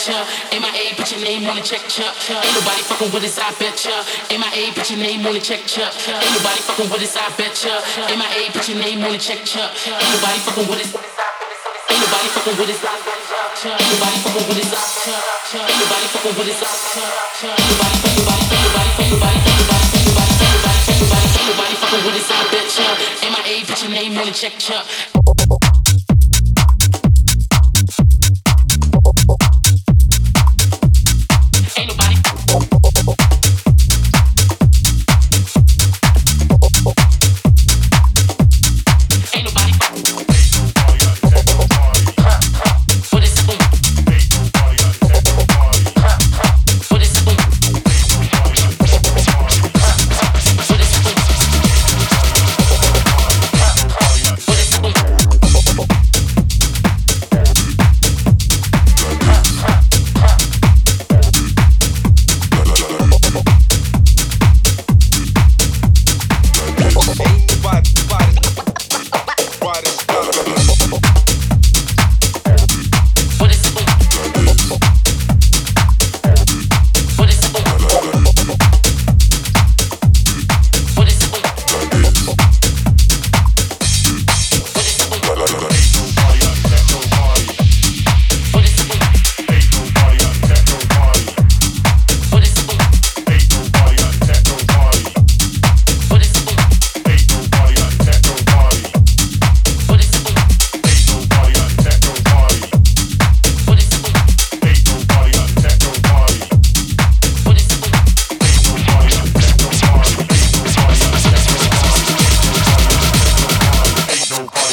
I betcha. MIA, put your name on the check, chuck. Ain't nobody fucking with us, I betcha. MIA, put your name on the check, chuck. Ain't nobody fucking with us, I betcha. MIA, put your name on the check, chuck. Ain't nobody fucking with us. Ain't nobody fucking with us. Ain't nobody fucking with us. Ain't nobody fucking with us. Ain't nobody fucking with us. Ain't nobody fucking with us. Nobody fucking with us, I betcha. MIA, put your name on the check, chuck.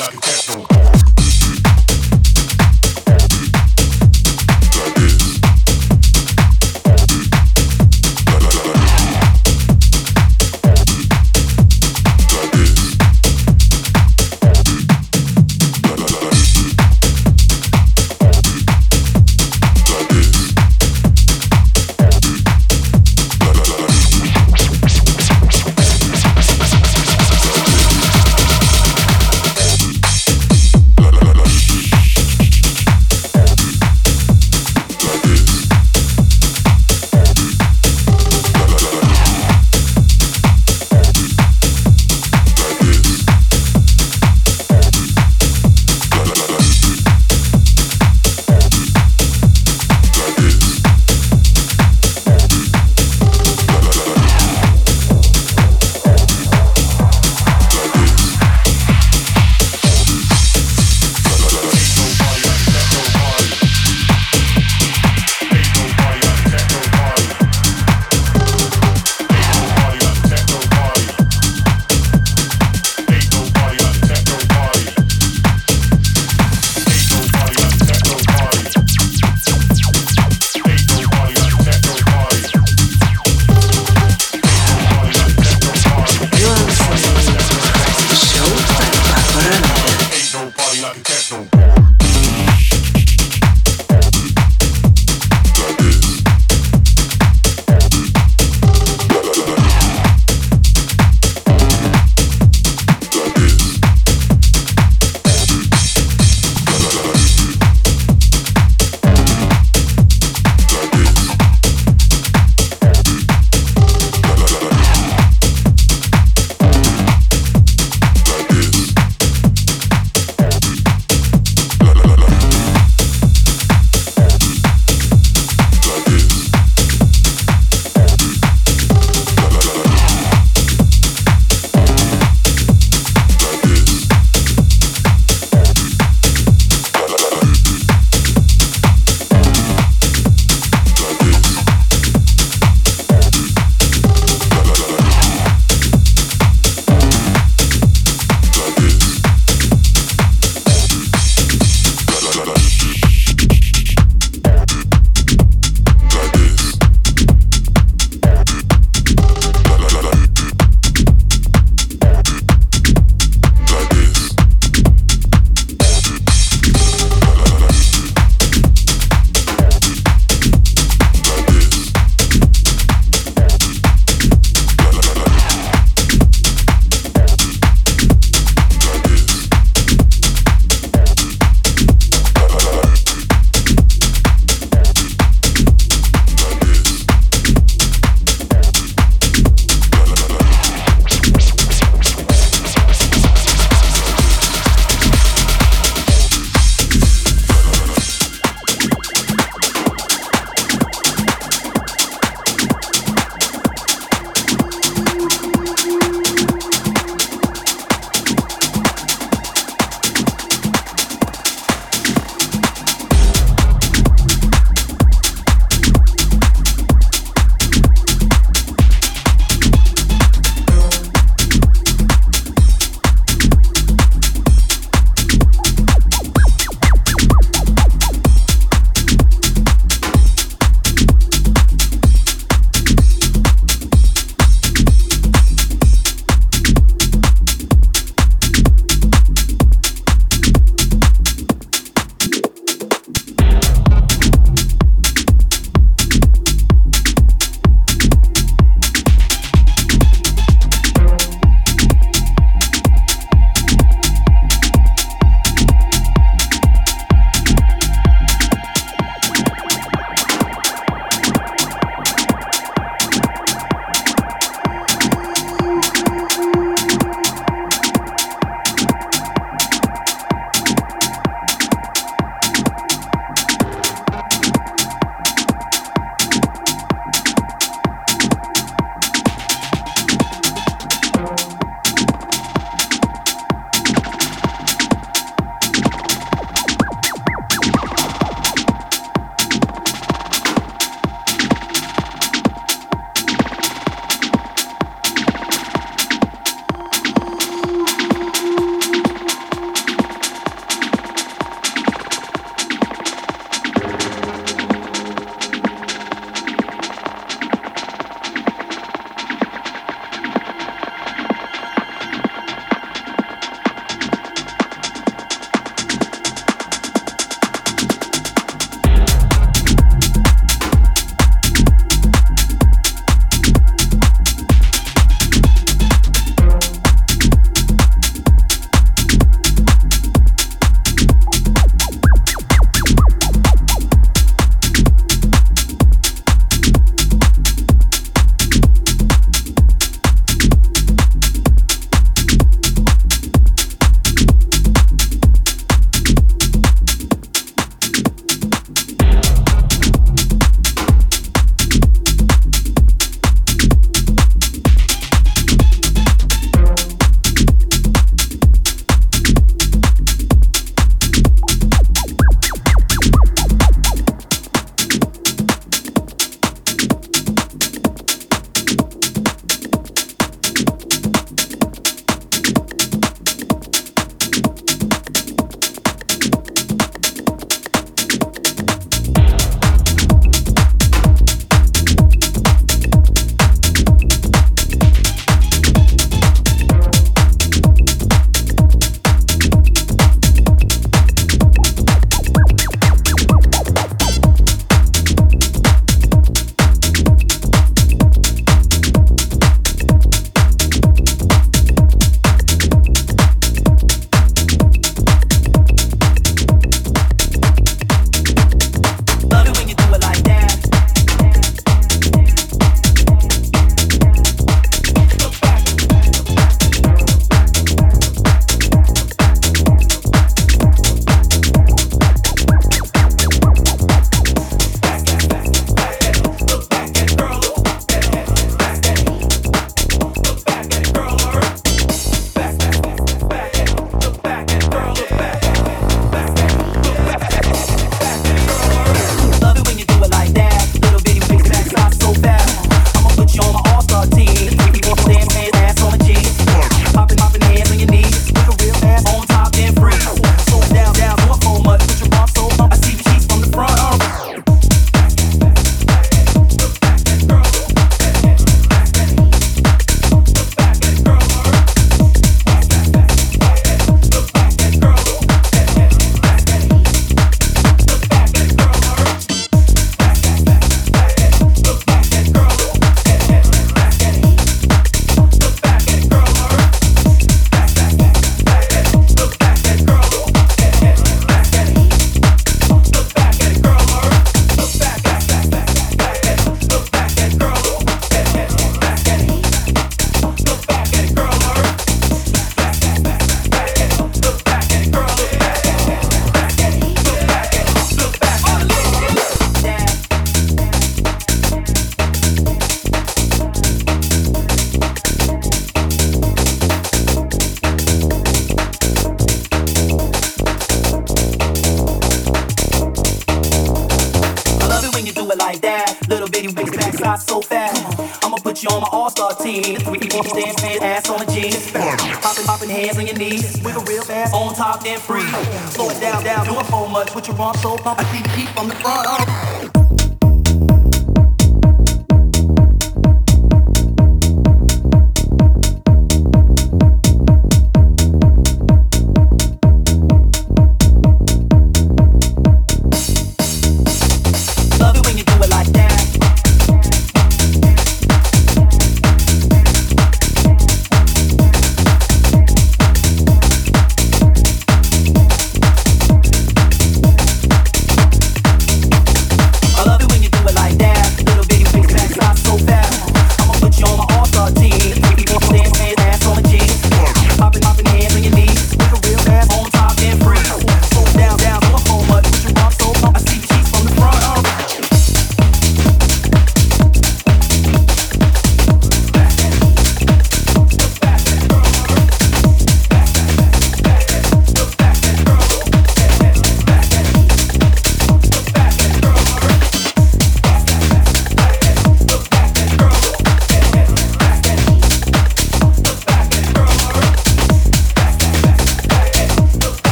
like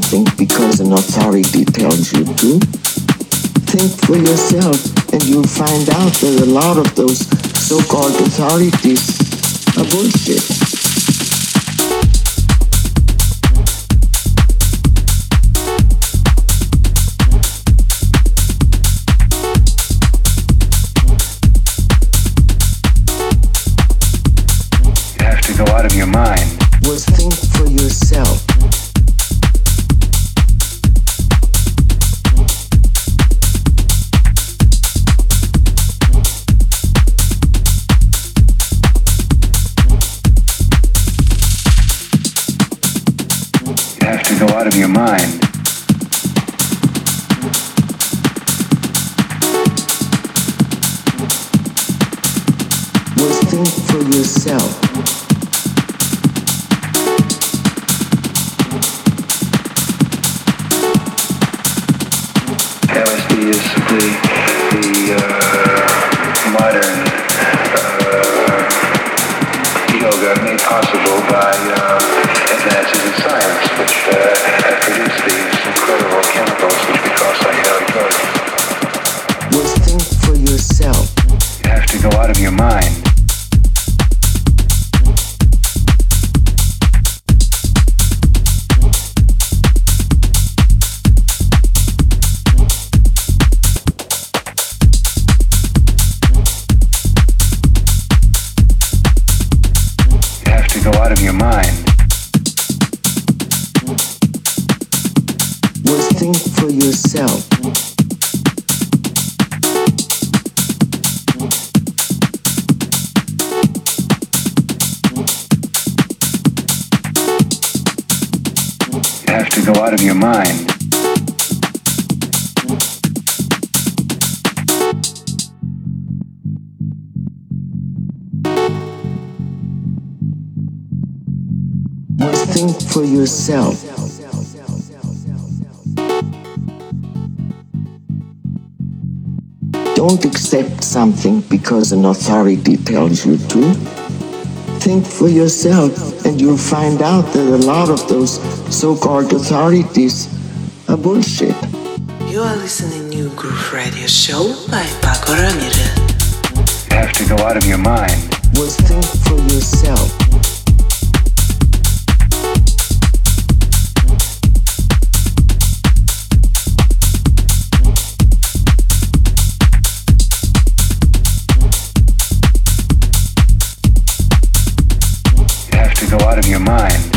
something because an authority tells you to. Think for yourself and you'll find out that a lot of those so-called authorities are bullshit. You have to go out of your mind. Was think for yourself. Go out of your mind. Think for yourself. Don't accept something because an authority tells you to. Think for yourself and you'll find out that a lot of those so-called authorities are bullshit. You are listening to New Groove Radio Show by Pako Ramirez. You have to go out of your mind. Was think for yourself. Out of your mind.